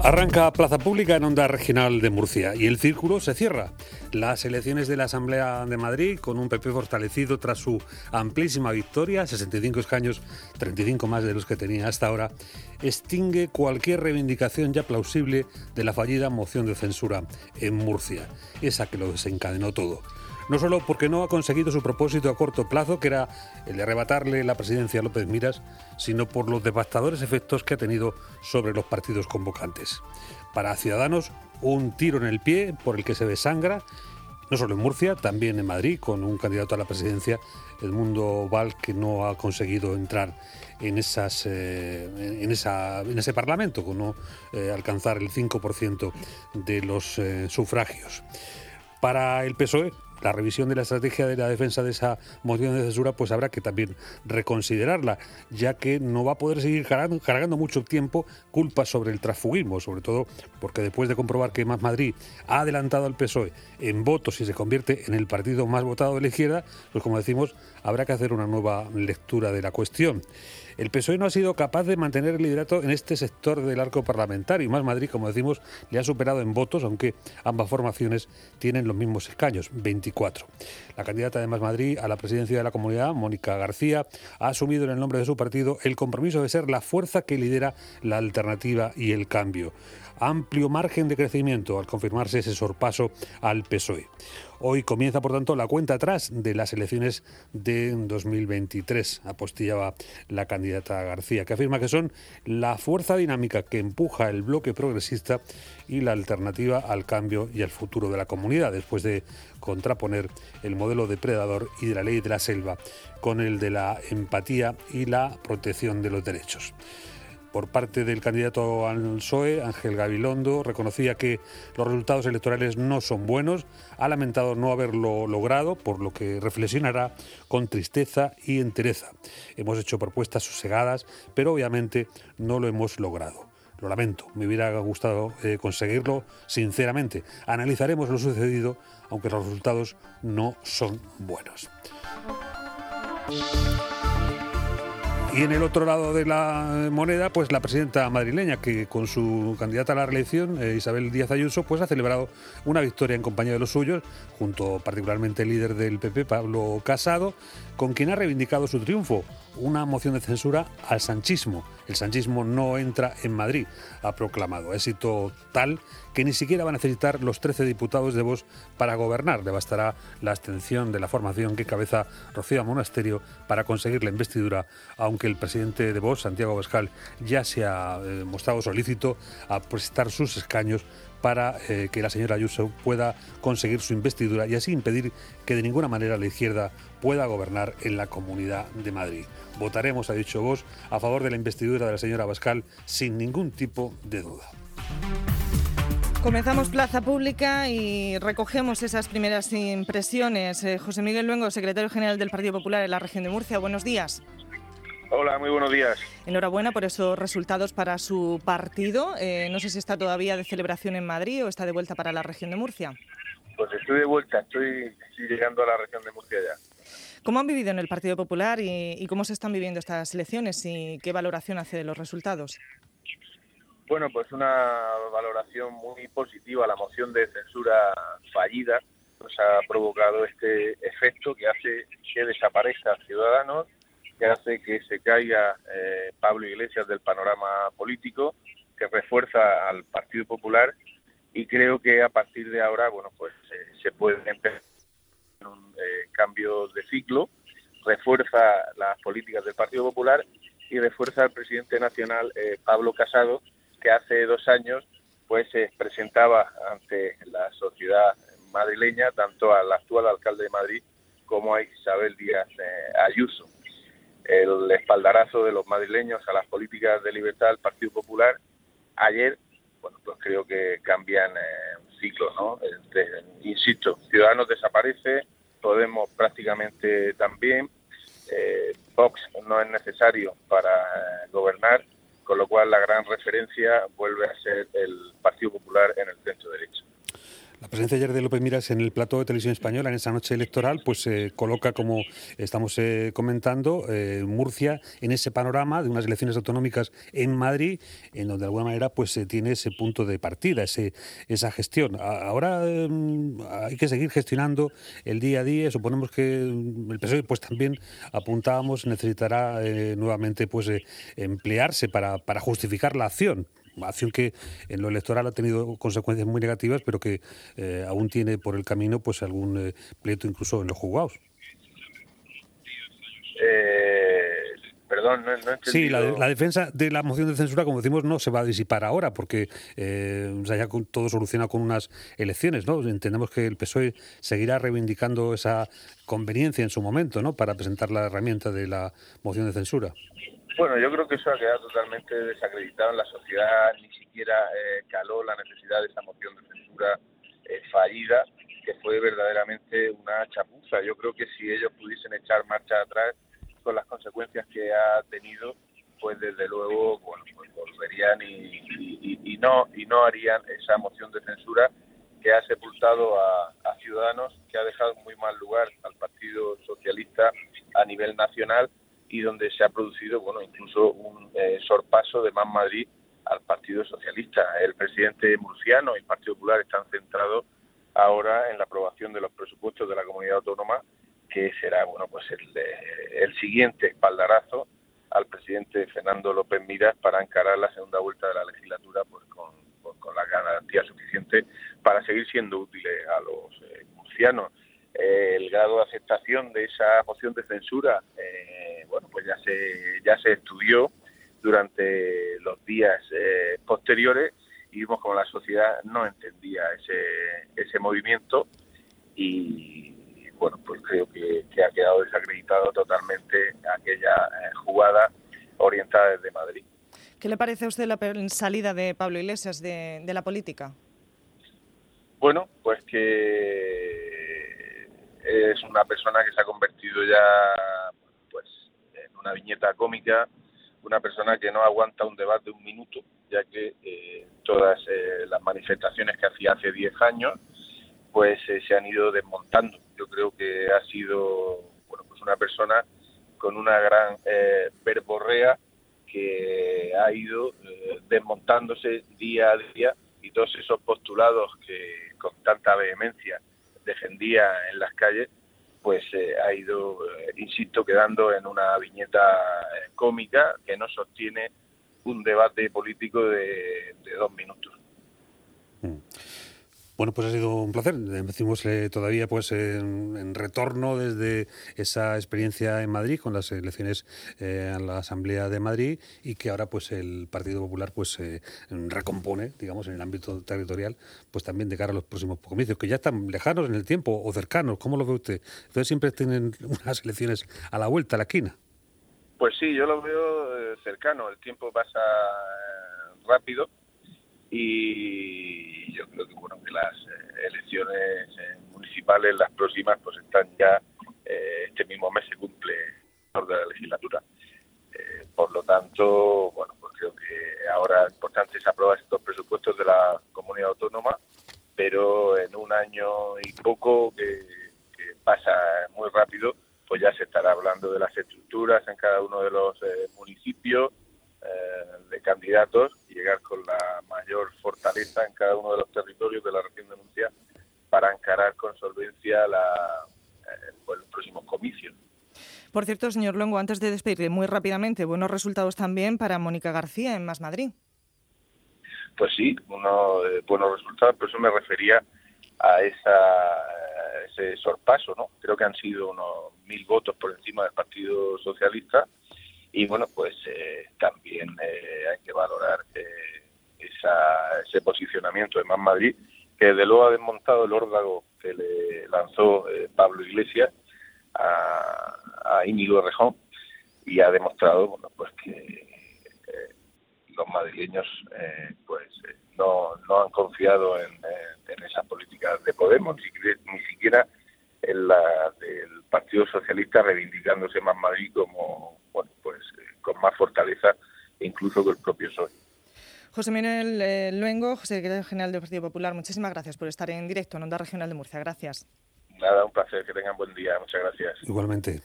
Arranca Plaza Pública en Onda Regional de Murcia y el círculo se cierra. Las elecciones de la Asamblea de Madrid, con un PP fortalecido tras su amplísima victoria, 65 escaños, 35 más de los que tenía hasta ahora, extingue cualquier reivindicación ya plausible de la fallida moción de censura en Murcia, esa que lo desencadenó todo no solo porque no ha conseguido su propósito a corto plazo, que era el de arrebatarle la presidencia a López Miras, sino por los devastadores efectos que ha tenido sobre los partidos convocantes. Para Ciudadanos, un tiro en el pie por el que se desangra, no solo en Murcia, también en Madrid, con un candidato a la presidencia, Edmundo Val, que no ha conseguido entrar en, esas, eh, en, esa, en ese Parlamento, con no eh, alcanzar el 5% de los eh, sufragios. Para el PSOE, la revisión de la estrategia de la defensa de esa moción de censura, pues habrá que también reconsiderarla, ya que no va a poder seguir cargando, mucho tiempo culpas sobre el transfugismo, sobre todo porque después de comprobar que Más Madrid ha adelantado al PSOE en votos y se convierte en el partido más votado de la izquierda, pues como decimos, habrá que hacer una nueva lectura de la cuestión. El PSOE no ha sido capaz de mantener el liderato en este sector del arco parlamentario y Más Madrid, como decimos, le ha superado en votos, aunque ambas formaciones tienen los mismos escaños, 24. La candidata de Más Madrid a la presidencia de la comunidad, Mónica García, ha asumido en el nombre de su partido el compromiso de ser la fuerza que lidera la alternativa y el cambio amplio margen de crecimiento al confirmarse ese sorpaso al PSOE. Hoy comienza, por tanto, la cuenta atrás de las elecciones de 2023, apostillaba la candidata García, que afirma que son la fuerza dinámica que empuja el bloque progresista y la alternativa al cambio y al futuro de la comunidad, después de contraponer el modelo depredador y de la ley de la selva con el de la empatía y la protección de los derechos por parte del candidato al PSOE, Ángel Gabilondo, reconocía que los resultados electorales no son buenos, ha lamentado no haberlo logrado, por lo que reflexionará con tristeza y entereza. Hemos hecho propuestas sosegadas, pero obviamente no lo hemos logrado. Lo lamento, me hubiera gustado eh, conseguirlo sinceramente. Analizaremos lo sucedido, aunque los resultados no son buenos. Y en el otro lado de la moneda, pues la presidenta madrileña, que con su candidata a la reelección, eh, Isabel Díaz Ayuso, pues ha celebrado una victoria en compañía de los suyos, junto particularmente el líder del PP, Pablo Casado, con quien ha reivindicado su triunfo, una moción de censura al sanchismo. El sanchismo no entra en Madrid, ha proclamado. Éxito tal que ni siquiera va a necesitar los 13 diputados de Vox para gobernar. Le bastará la abstención de la formación que cabeza Rocío Monasterio para conseguir la investidura, aunque el presidente de Vox, Santiago Bascal, ya se ha eh, mostrado solícito a prestar sus escaños para eh, que la señora Ayuso pueda conseguir su investidura y así impedir que de ninguna manera la izquierda pueda gobernar en la Comunidad de Madrid. Votaremos, ha dicho vos, a favor de la investidura de la señora Bascal sin ningún tipo de duda. Comenzamos Plaza Pública y recogemos esas primeras impresiones. Eh, José Miguel Luengo, secretario general del Partido Popular en la región de Murcia, buenos días. Hola, muy buenos días. Enhorabuena por esos resultados para su partido. Eh, no sé si está todavía de celebración en Madrid o está de vuelta para la región de Murcia. Pues estoy de vuelta, estoy, llegando a la región de Murcia ya. ¿Cómo han vivido en el Partido Popular y, cómo se están viviendo estas elecciones y qué valoración hace de los resultados? Bueno, pues una valoración muy positiva. La moción de censura fallida pues ha provocado este efecto que hace que desaparezca Ciudadanos que hace que se caiga eh, Pablo Iglesias del panorama político, que refuerza al Partido Popular y creo que a partir de ahora, bueno, pues eh, se puede empezar un eh, cambio de ciclo, refuerza las políticas del Partido Popular y refuerza al presidente nacional Pablo Casado, que hace dos años pues se presentaba ante la sociedad madrileña, tanto al actual alcalde de Madrid como a Isabel Díaz Ayuso el espaldarazo de los madrileños a las políticas de libertad del Partido Popular, ayer, bueno, pues creo que cambian eh, un ciclo, ¿no? insisto, Ciudadanos desaparece, Podemos prácticamente también, eh, Vox no es necesario para eh, gobernar, con lo cual la gran referencia vuelve a ser el Partido Popular en el centro derecho. La presencia ayer de López Miras en el plató de televisión española en esa noche electoral, pues se eh, coloca, como estamos eh, comentando, eh, Murcia en ese panorama de unas elecciones autonómicas en Madrid, en donde de alguna manera pues se tiene ese punto de partida, ese, esa gestión. Ahora em, hay que seguir gestionando el día a día. Suponemos que el PSOE, pues también apuntábamos, necesitará nuevamente pues emplearse para, para justificar la acción acción que en lo electoral ha tenido consecuencias muy negativas, pero que eh, aún tiene por el camino pues algún eh, pleito incluso en los juzgados. Eh, perdón, no, Sí, la, defensa de la moción de censura, como decimos, no se va a disipar ahora, porque eh, ya todo soluciona con unas elecciones, ¿no? Entendemos que el PSOE seguirá reivindicando esa conveniencia en su momento, ¿no? Para presentar la herramienta de la moción de censura. Bueno, yo creo que eso ha quedado totalmente desacreditado en la sociedad, ni siquiera eh, caló la necesidad de esa moción de censura eh, fallida, que fue verdaderamente una chapuza. Yo creo que si ellos pudiesen echar marcha atrás con las consecuencias que ha tenido, pues desde luego, bueno, pues volverían y, no y no harían esa moción de censura que ha sepultado a, a Ciudadanos, que ha dejado muy mal lugar al Partido Socialista a nivel nacional y donde se ha producido, bueno, incluso un eh, sorpaso de Más Madrid al Partido Socialista. El presidente murciano y el Partido Popular están centrados ahora en la aprobación de los presupuestos de la comunidad autónoma, que será, bueno, pues el, el siguiente espaldarazo al presidente Fernando López Miras para encarar la segunda vuelta de la legislatura pues con, con, la garantía suficiente para seguir siendo útiles a los eh, murcianos. Eh, el grado de aceptación de esa moción de censura eh, ya se, ya se estudió durante los días eh, posteriores y vimos como la sociedad no entendía ese, ese movimiento y bueno, pues creo que, ha quedado desacreditado totalmente aquella eh, jugada orientada desde Madrid. ¿Qué le parece a usted la salida de Pablo Iglesias de, de la política? Bueno, pues que es una persona que se ha convertido ya una viñeta cómica, una persona que no aguanta un debate de un minuto, ya que eh, todas eh, las manifestaciones que hacía hace 10 años, pues eh, se han ido desmontando. Yo creo que ha sido bueno, pues una persona con una gran verborrea que ha ido desmontándose día a día y todos esos postulados que con tanta vehemencia defendía en las calles, pues eh, ha ido, eh, insisto, quedando en una viñeta eh, cómica que no sostiene un debate político de, dos minutos. Mm. Bueno, pues ha sido un placer. Decimos todavía pues en, retorno desde esa experiencia en Madrid con las elecciones eh, a la Asamblea de Madrid y que ahora pues el Partido Popular pues recompone, digamos, en el ámbito territorial, pues también de cara a los próximos comicios, que ya están lejanos en el tiempo o cercanos. ¿Cómo lo ve usted? Entonces siempre tienen unas elecciones a la vuelta, a la esquina. Pues sí, yo lo veo eh, cercano. El tiempo pasa eh, rápido y yo creo que bueno que las eh, elecciones eh, municipales las próximas pues están ya eh, este mismo mes se cumple de la legislatura. Por lo tanto bueno pues creo que ahora es importante se aprobar estos presupuestos de la comunidad autónoma pero en un año y poco que pasa muy rápido pues ya se estará hablando de las estructuras en cada uno de los municipios de candidatos y llegar con la mayor fortaleza en cada uno de los territorios de la región de Murcia para encarar con solvencia la, eh, pues, los próximos comicios. Por cierto, señor Luengo, antes de despedirle muy rápidamente, buenos resultados también para Mónica García en Más Madrid. Pues sí, unos eh, buenos resultados, por eso me refería a esa, ese sorpaso, ¿no? Creo que han sido unos mil votos por encima del Partido Socialista y bueno, pues eh, también hay que valorar ese posicionamiento de Más Madrid, que desde luego ha desmontado el órdago que le lanzó eh, Pablo Iglesias a, a Íñigo Rejón y ha demostrado bueno, pues que eh, los madrileños eh, pues no, no han confiado en, en, esas políticas de Podemos, ni, ni siquiera en la del Partido Socialista reivindicándose más Madrid como con más fortaleza incluso que el propio PSOE. José Manuel eh, Luengo, secretario general del Partido Popular, muchísimas gracias por estar en directo en Onda Regional de Murcia. Gracias. Nada, un placer, que tengan buen día. Muchas gracias. Igualmente.